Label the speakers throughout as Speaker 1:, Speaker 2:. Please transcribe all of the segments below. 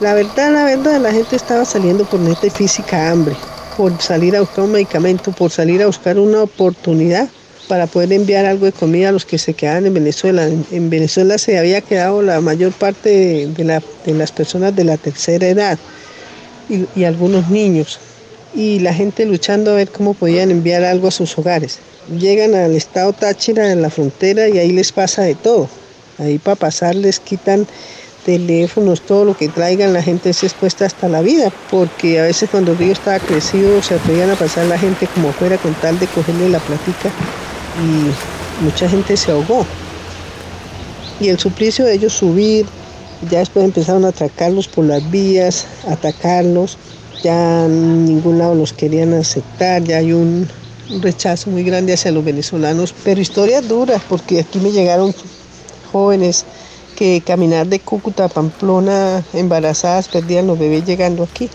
Speaker 1: La verdad, la verdad, la gente estaba saliendo por neta física hambre, por salir a buscar un medicamento, por salir a buscar una oportunidad para poder enviar algo de comida a los que se quedaban en Venezuela. En, Venezuela se había quedado la mayor parte de, las personas de la tercera edad y, algunos niños. Y la gente luchando a ver cómo podían enviar algo a sus hogares. Llegan al estado Táchira en la frontera y ahí les pasa de todo. Ahí para pasar les quitan teléfonos, todo lo que traigan, la gente se expuesta hasta la vida, porque a veces cuando el río estaba crecido se atrevían a pasar la gente como fuera con tal de cogerle la platica y mucha gente se ahogó. Y el suplicio de ellos subir, ya después empezaron a atracarlos por las vías, atacarlos, ya en ningún lado los querían aceptar, ya hay un, rechazo muy grande hacia los venezolanos, pero historias duras, porque aquí me llegaron jóvenes que caminar de Cúcuta a Pamplona embarazadas perdían los bebés llegando aquí,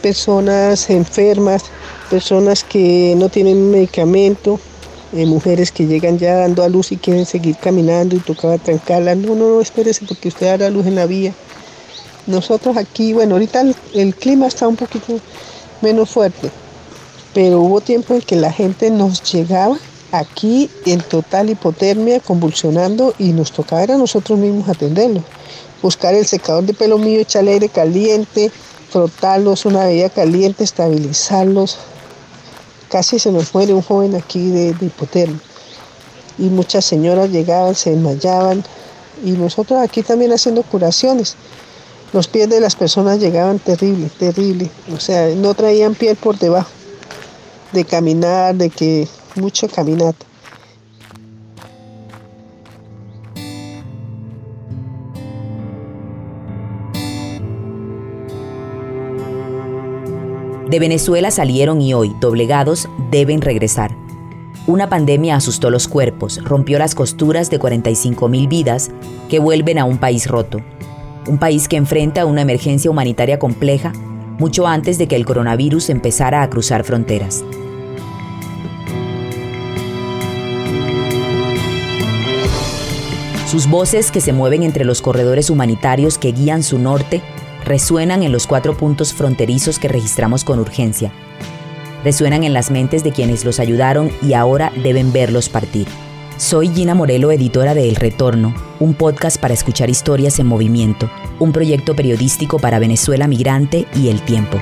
Speaker 1: personas enfermas, personas que no tienen medicamento, eh, mujeres que llegan ya dando a luz y quieren seguir caminando y tocaba trancarla. No, no, no, espérese porque usted dará luz en la vía. Nosotros aquí, bueno, ahorita el, clima está un poquito menos fuerte, pero hubo tiempo en que la gente nos llegaba aquí en total hipotermia, convulsionando y nos tocaba a nosotros mismos atenderlo. Buscar el secador de pelo mío, echarle aire caliente, frotarlos una bebida caliente, estabilizarlos, Casi se nos muere un joven aquí de, de hipotermia. Y muchas señoras llegaban, se desmayaban. Y nosotros aquí también haciendo curaciones. Los pies de las personas llegaban terrible, terrible. O sea, no traían piel por debajo. De caminar, de que mucho caminata.
Speaker 2: De Venezuela salieron y hoy, doblegados, deben regresar. Una pandemia asustó los cuerpos, rompió las costuras de 45.000 vidas que vuelven a un país roto. Un país que enfrenta una emergencia humanitaria compleja mucho antes de que el coronavirus empezara a cruzar fronteras. Sus voces que se mueven entre los corredores humanitarios que guían su norte resuenan en los cuatro puntos fronterizos que registramos con urgencia. Resuenan en las mentes de quienes los ayudaron y ahora deben verlos partir. Soy Gina Morelo, editora de El Retorno, un podcast para escuchar historias en movimiento, un proyecto periodístico para Venezuela Migrante y El Tiempo.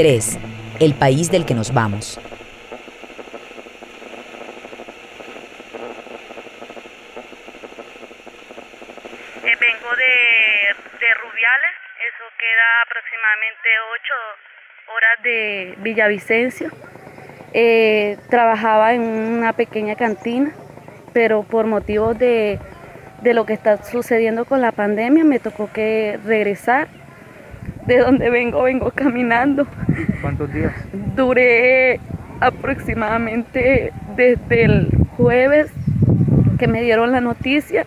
Speaker 2: ¡3! El país del que nos vamos.
Speaker 3: aproximadamente ocho horas de Villavicencio. Eh, trabajaba en una pequeña cantina, pero por motivos de, de lo que está sucediendo con la pandemia me tocó que regresar. De donde vengo, vengo caminando.
Speaker 4: ¿Cuántos días?
Speaker 3: Duré aproximadamente desde el jueves que me dieron la noticia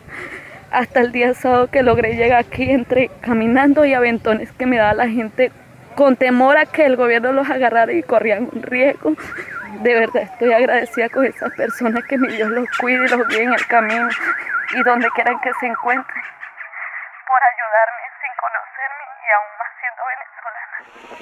Speaker 3: hasta el día sábado que logré llegar aquí entre caminando y aventones que me daba la gente con temor a que el gobierno los agarrara y corrían un riesgo. De verdad estoy agradecida con esas personas que mi Dios los cuide y los guíe en el camino y donde quieran que se encuentren por ayudarme sin conocerme y aún más siendo venezolana.
Speaker 4: caminando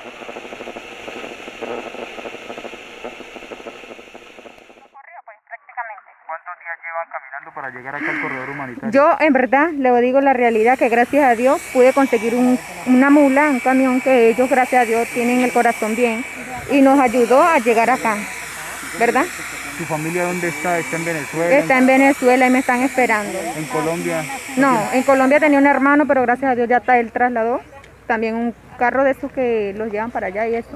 Speaker 4: para llegar acá al corredor humanitario?
Speaker 5: Yo, en verdad, le digo la realidad que gracias a Dios pude conseguir una mula, un camión que ellos, gracias a Dios, tienen el corazón bien y nos ayudó a llegar acá, ¿verdad?
Speaker 4: ¿Su familia dónde está? ¿Está en Venezuela?
Speaker 5: Está en Venezuela y me están esperando.
Speaker 4: ¿En Colombia?
Speaker 5: No, en Colombia tenía un hermano, pero gracias a Dios ya está él trasladó. También un carro de esos que los llevan para allá y eso.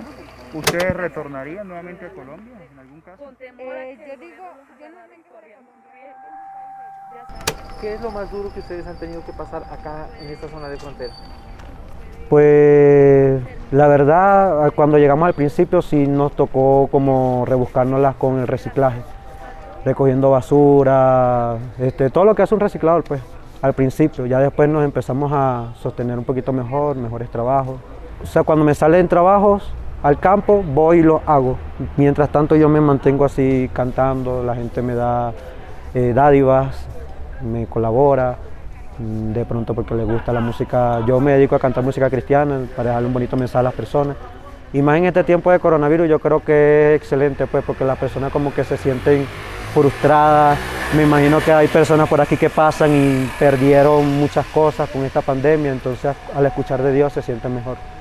Speaker 4: ¿Usted retornaría nuevamente a Colombia en algún caso?
Speaker 5: Eh, yo digo, yo no
Speaker 6: ¿Qué es lo más duro que ustedes han tenido que pasar acá en esta zona de frontera?
Speaker 7: Pues la verdad, cuando llegamos al principio sí nos tocó como rebuscárnoslas con el reciclaje, recogiendo basura, este, todo lo que hace un reciclador pues, al principio. Ya después nos empezamos a sostener un poquito mejor, mejores trabajos. O sea, cuando me salen trabajos, al campo, voy y lo hago. Mientras tanto yo me mantengo así cantando, la gente me da eh, dádivas, me colabora, mm, de pronto porque le gusta la música, yo me dedico a cantar música cristiana para darle un bonito mensaje a las personas. Y más en este tiempo de coronavirus yo creo que es excelente pues porque las personas como que se sienten frustradas. Me imagino que hay personas por aquí que pasan y perdieron muchas cosas con esta pandemia, entonces al escuchar de Dios se sienten mejor.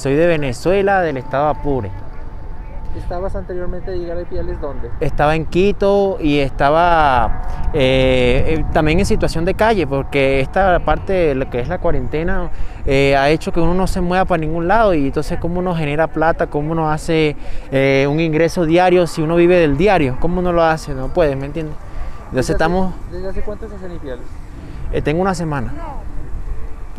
Speaker 8: Soy de Venezuela, del estado Apure.
Speaker 6: ¿Estabas anteriormente de llegar a Ipiales dónde?
Speaker 8: Estaba en Quito y estaba eh, eh, también en situación de calle, porque esta parte de lo que es la cuarentena eh, ha hecho que uno no se mueva para ningún lado y entonces cómo uno genera plata, cómo uno hace un ingreso diario si uno vive del diario, cómo uno lo hace, no puede, ¿me entiendes?
Speaker 6: Entonces estamos... ¿Desde hace cuánto estás en Ipiales?
Speaker 8: tengo una semana.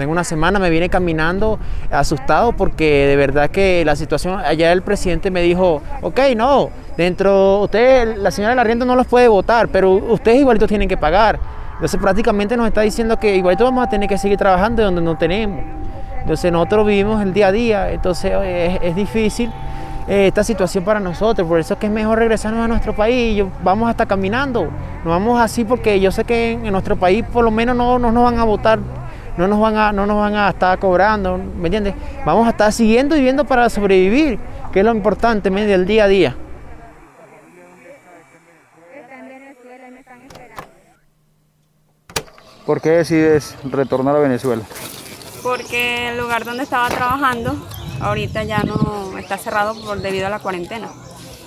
Speaker 8: Tengo una semana, me viene caminando asustado porque de verdad que la situación, allá el presidente me dijo, ok, no, dentro, usted, la señora del arriendo no los puede votar, pero ustedes igualito tienen que pagar. Entonces prácticamente nos está diciendo que igualito vamos a tener que seguir trabajando donde no tenemos. Entonces nosotros vivimos el día a día, entonces es, difícil eh, esta situación para nosotros, por eso es que es mejor regresarnos a nuestro país, vamos hasta caminando, nos vamos así porque yo sé que en, nuestro país por lo menos no, no nos van a votar no nos van a, no nos van a estar cobrando, ¿me entiendes? Vamos a estar siguiendo viviendo para sobrevivir, que es lo importante, del día a día.
Speaker 6: ¿Por qué decides retornar a Venezuela?
Speaker 9: Porque el lugar donde estaba trabajando ahorita ya no está cerrado por debido a la cuarentena.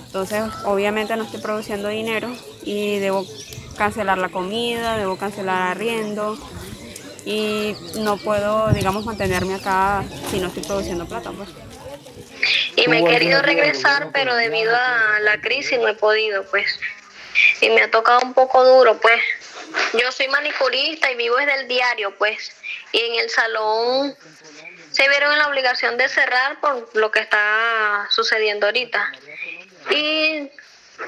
Speaker 9: Entonces, obviamente no estoy produciendo dinero y debo cancelar la comida, debo cancelar arriendo, y no puedo, digamos, mantenerme acá si no estoy produciendo plata, pues.
Speaker 10: Y me he querido regresar, pero debido a la crisis no he podido, pues. Y me ha tocado un poco duro, pues. Yo soy manicurista y vivo desde el diario, pues. Y en el salón se vieron en la obligación de cerrar por lo que está sucediendo ahorita. Y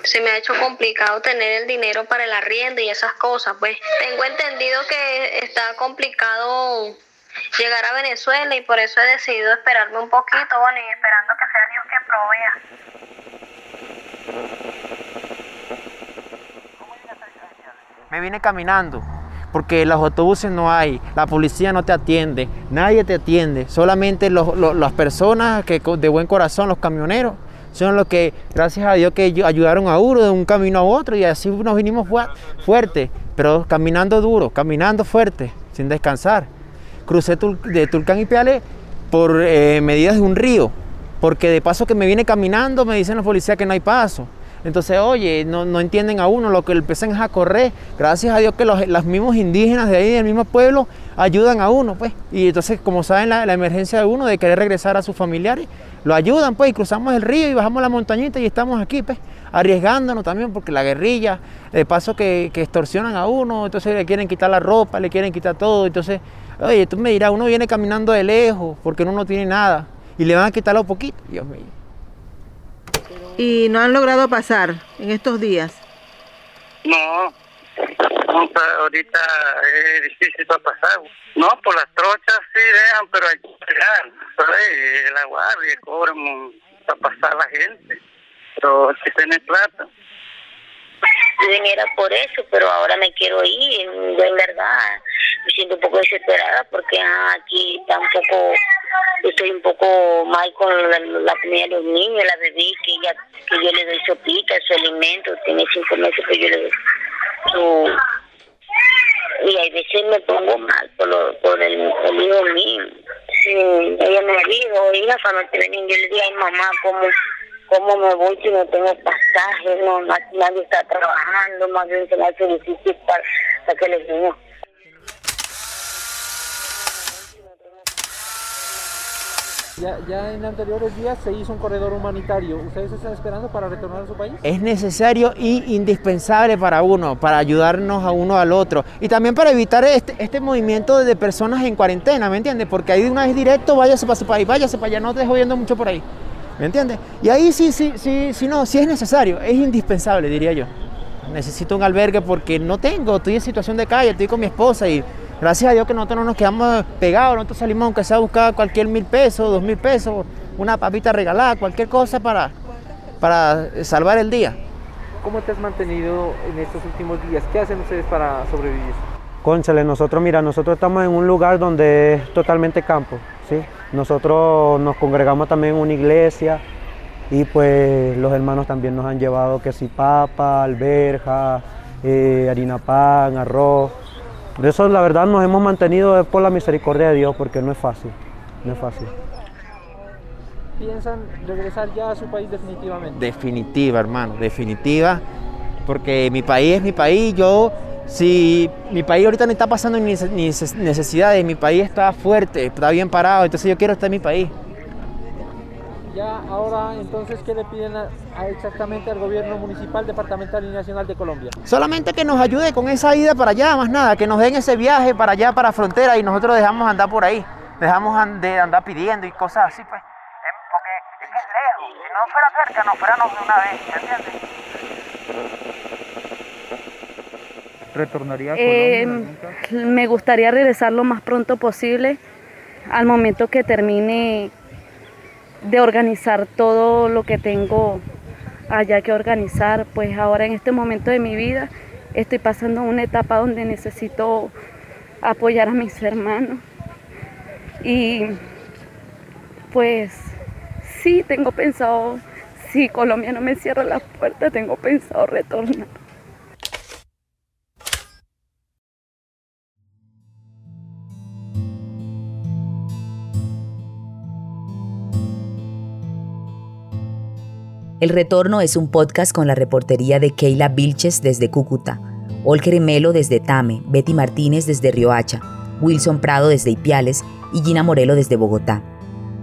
Speaker 10: se me ha hecho complicado tener el dinero para el arriendo y esas cosas. Pues tengo entendido que está complicado llegar a Venezuela y por eso he decidido esperarme un poquito, bueno, y esperando que sea Dios que
Speaker 8: provea. Me vine caminando porque los autobuses no hay, la policía no te atiende, nadie te atiende, solamente las personas que de buen corazón, los camioneros, son los que, gracias a Dios, que ayudaron a uno de un camino a otro y así nos vinimos fuerte, pero caminando duro, caminando fuerte, sin descansar. Crucé de Tulcán y Piale por eh, medidas de un río, porque de paso que me viene caminando me dicen los policías que no hay paso. Entonces, oye, no, entienden a uno, lo que empiezan es a correr. Gracias a Dios que los, mismos indígenas de ahí, del mismo pueblo, ayudan a uno, pues. Y entonces, como saben la emergencia de uno de querer regresar a sus familiares, lo ayudan, pues, y cruzamos el río y bajamos la montañita y estamos aquí, pues, arriesgándonos también, porque la guerrilla, de paso que, extorsionan a uno, entonces le quieren quitar la ropa, le quieren quitar todo, entonces, oye, tú me dirás, uno viene caminando de lejos porque uno no tiene nada y le van a quitar lo poquito, Dios mío.
Speaker 1: ¿Y no han logrado pasar en estos días?
Speaker 11: No, ahorita es difícil para pasar. No, por las trochas sí dejan, pero hay que pegar, ¿sabes? La guardia cobran para pasar la gente, pero si tiene plata.
Speaker 10: Yo viniera por eso, pero ahora me quiero ir. Yo en verdad me siento un poco desesperada porque aquí está un poco, estoy un poco mal con la, la comida de los niños, la bebé, que, ya, que yo le doy sopita, su alimento, tiene cinco meses que yo le doy su y a veces me pongo mal por, lo, por el, el, hijo mío. Sí, ella me dijo, hija, cuando te venía, yo le dije, ay mamá, ¿cómo, ¿cómo me voy si no tengo pasaje? No, nadie está trabajando, más bien se me hace difícil para, para que les niños
Speaker 6: Ya, ya, en anteriores días se hizo un corredor humanitario. ¿Ustedes están esperando para retornar a su país?
Speaker 8: Es necesario y indispensable para uno, para ayudarnos a uno al otro. Y también para evitar este, este movimiento de personas en cuarentena, ¿me entiendes? Porque ahí de una vez directo, váyase para su país, váyase para allá, no te jodiendo mucho por ahí. ¿Me entiendes? Y ahí sí, sí, sí, sí, no, sí es necesario, es indispensable, diría yo. Necesito un albergue porque no tengo, estoy en situación de calle, estoy con mi esposa y gracias a Dios que nosotros no nos quedamos pegados, nosotros salimos aunque sea a buscar cualquier mil pesos, dos mil pesos, una papita regalada, cualquier cosa para, para salvar el día.
Speaker 6: ¿Cómo te has mantenido en estos últimos días? ¿Qué hacen ustedes para sobrevivir?
Speaker 7: Cónchale, nosotros, mira, nosotros estamos en un lugar donde es totalmente campo, ¿sí? Nosotros nos congregamos también en una iglesia y pues los hermanos también nos han llevado que si papa, alberja, eh, harina pan, arroz. De eso la verdad nos hemos mantenido por la misericordia de Dios porque no es fácil, no es fácil.
Speaker 6: ¿Piensan regresar ya a su país definitivamente?
Speaker 8: Definitiva, hermano, definitiva, porque mi país es mi país, yo si mi país ahorita no está pasando ni necesidades, mi país está fuerte, está bien parado, entonces yo quiero estar en mi país.
Speaker 6: Ya ahora, entonces, ¿qué le piden exactamente al gobierno municipal, departamental y nacional de Colombia?
Speaker 8: Solamente que nos ayude con esa ida para allá, más nada, que nos den ese viaje para allá, para frontera y nosotros dejamos andar por ahí, dejamos de andar pidiendo y cosas así, pues. Porque es que es lejos, si no fuera cerca, nos fuéramos de una vez,
Speaker 4: ¿entiendes? ¿Retornaría a
Speaker 3: Eh,
Speaker 4: Colombia?
Speaker 3: me gustaría regresar lo más pronto posible, al momento que termine de organizar todo lo que tengo allá que organizar. Pues ahora en este momento de mi vida estoy pasando una etapa donde necesito apoyar a mis hermanos. Y pues sí, tengo pensado, si Colombia no me cierra la puerta, tengo pensado retornar.
Speaker 2: El Retorno es un podcast con la reportería de Keila Vilches desde Cúcuta, Olker Melo desde Tame, Betty Martínez desde Riohacha, Wilson Prado desde Ipiales y Gina Morelo desde Bogotá.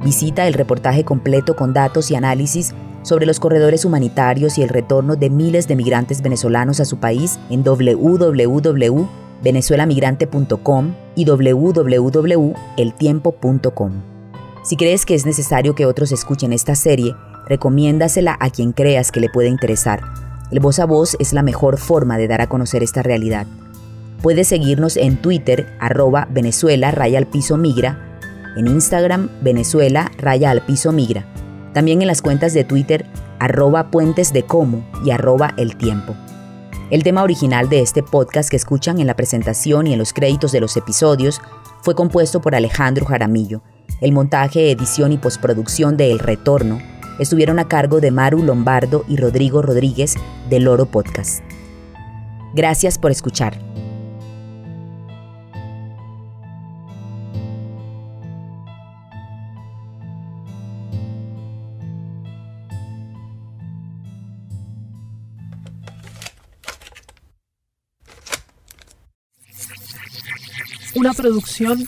Speaker 2: Visita el reportaje completo con datos y análisis sobre los corredores humanitarios y el retorno de miles de migrantes venezolanos a su país en www.venezuelamigrante.com y www.eltiempo.com. Si crees que es necesario que otros escuchen esta serie, recomiéndasela a quien creas que le puede interesar. El voz a voz es la mejor forma de dar a conocer esta realidad. Puedes seguirnos en Twitter, arroba Venezuela raya al piso migra, en Instagram, Venezuela raya al piso migra, también en las cuentas de Twitter, arroba puentes de como y arroba el tiempo. El tema original de este podcast que escuchan en la presentación y en los créditos de los episodios fue compuesto por Alejandro Jaramillo. El montaje, edición y postproducción de El Retorno estuvieron a cargo de Maru Lombardo y Rodrigo Rodríguez de Loro Podcast. Gracias por escuchar.
Speaker 12: Una producción